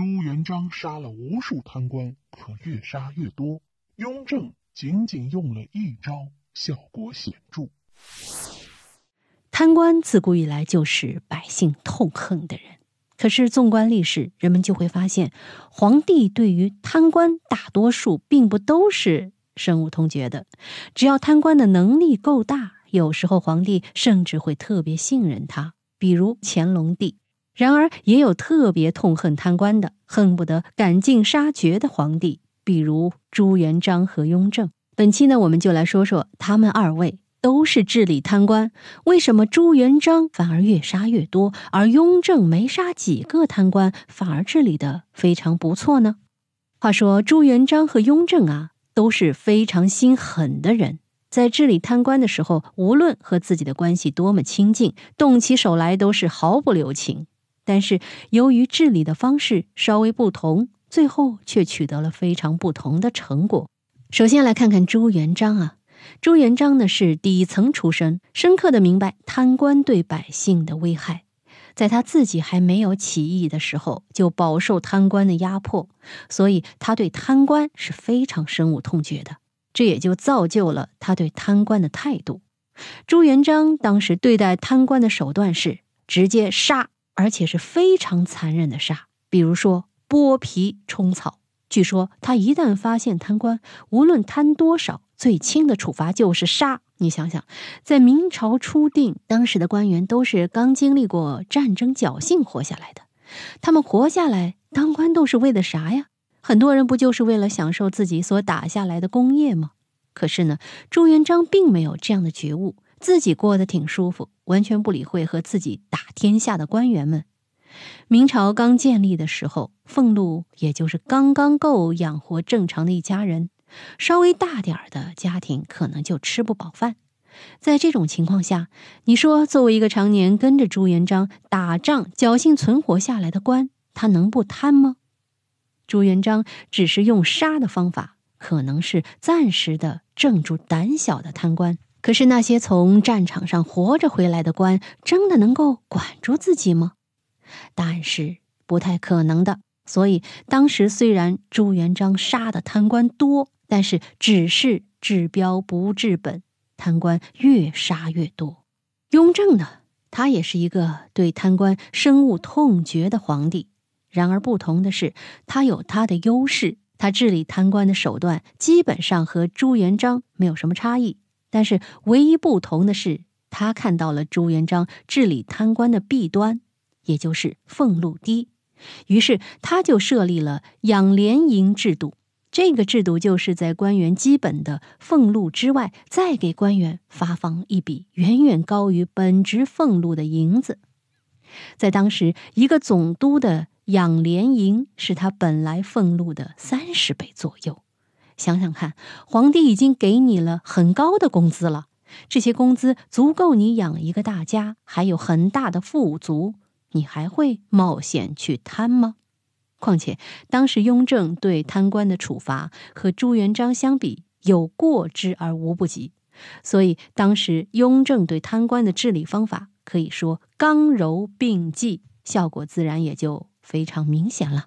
朱元璋杀了无数贪官，可越杀越多。雍正仅仅用了一招，效果显著。贪官自古以来就是百姓痛恨的人，可是纵观历史，人们就会发现，皇帝对于贪官大多数并不都是深恶痛绝的。只要贪官的能力够大，有时候皇帝甚至会特别信任他，比如乾隆帝。然而，也有特别痛恨贪官的，恨不得赶尽杀绝的皇帝，比如朱元璋和雍正。本期呢，我们就来说说他们二位都是治理贪官，为什么朱元璋反而越杀越多，而雍正没杀几个贪官，反而治理的非常不错呢？话说朱元璋和雍正啊，都是非常心狠的人，在治理贪官的时候，无论和自己的关系多么亲近，动起手来都是毫不留情。但是由于治理的方式稍微不同，最后却取得了非常不同的成果。首先来看看朱元璋啊，朱元璋呢是底层出身，深刻的明白贪官对百姓的危害，在他自己还没有起义的时候，就饱受贪官的压迫，所以他对贪官是非常深恶痛绝的。这也就造就了他对贪官的态度。朱元璋当时对待贪官的手段是直接杀。而且是非常残忍的杀，比如说剥皮充草。据说他一旦发现贪官，无论贪多少，最轻的处罚就是杀。你想想，在明朝初定，当时的官员都是刚经历过战争侥幸活下来的，他们活下来当官都是为了啥呀？很多人不就是为了享受自己所打下来的功业吗？可是呢，朱元璋并没有这样的觉悟。自己过得挺舒服，完全不理会和自己打天下的官员们。明朝刚建立的时候，俸禄也就是刚刚够养活正常的一家人，稍微大点儿的家庭可能就吃不饱饭。在这种情况下，你说作为一个常年跟着朱元璋打仗、侥幸存活下来的官，他能不贪吗？朱元璋只是用杀的方法，可能是暂时的镇住胆小的贪官。可是那些从战场上活着回来的官，真的能够管住自己吗？答案是不太可能的。所以当时虽然朱元璋杀的贪官多，但是只是治标不治本，贪官越杀越多。雍正呢，他也是一个对贪官深恶痛绝的皇帝。然而不同的是，他有他的优势，他治理贪官的手段基本上和朱元璋没有什么差异。但是，唯一不同的是，他看到了朱元璋治理贪官的弊端，也就是俸禄低，于是他就设立了养廉银制度。这个制度就是在官员基本的俸禄之外，再给官员发放一笔远远高于本职俸禄的银子。在当时，一个总督的养廉银是他本来俸禄的三十倍左右。想想看，皇帝已经给你了很高的工资了，这些工资足够你养一个大家，还有很大的富足，你还会冒险去贪吗？况且当时雍正对贪官的处罚和朱元璋相比有过之而无不及，所以当时雍正对贪官的治理方法可以说刚柔并济，效果自然也就非常明显了。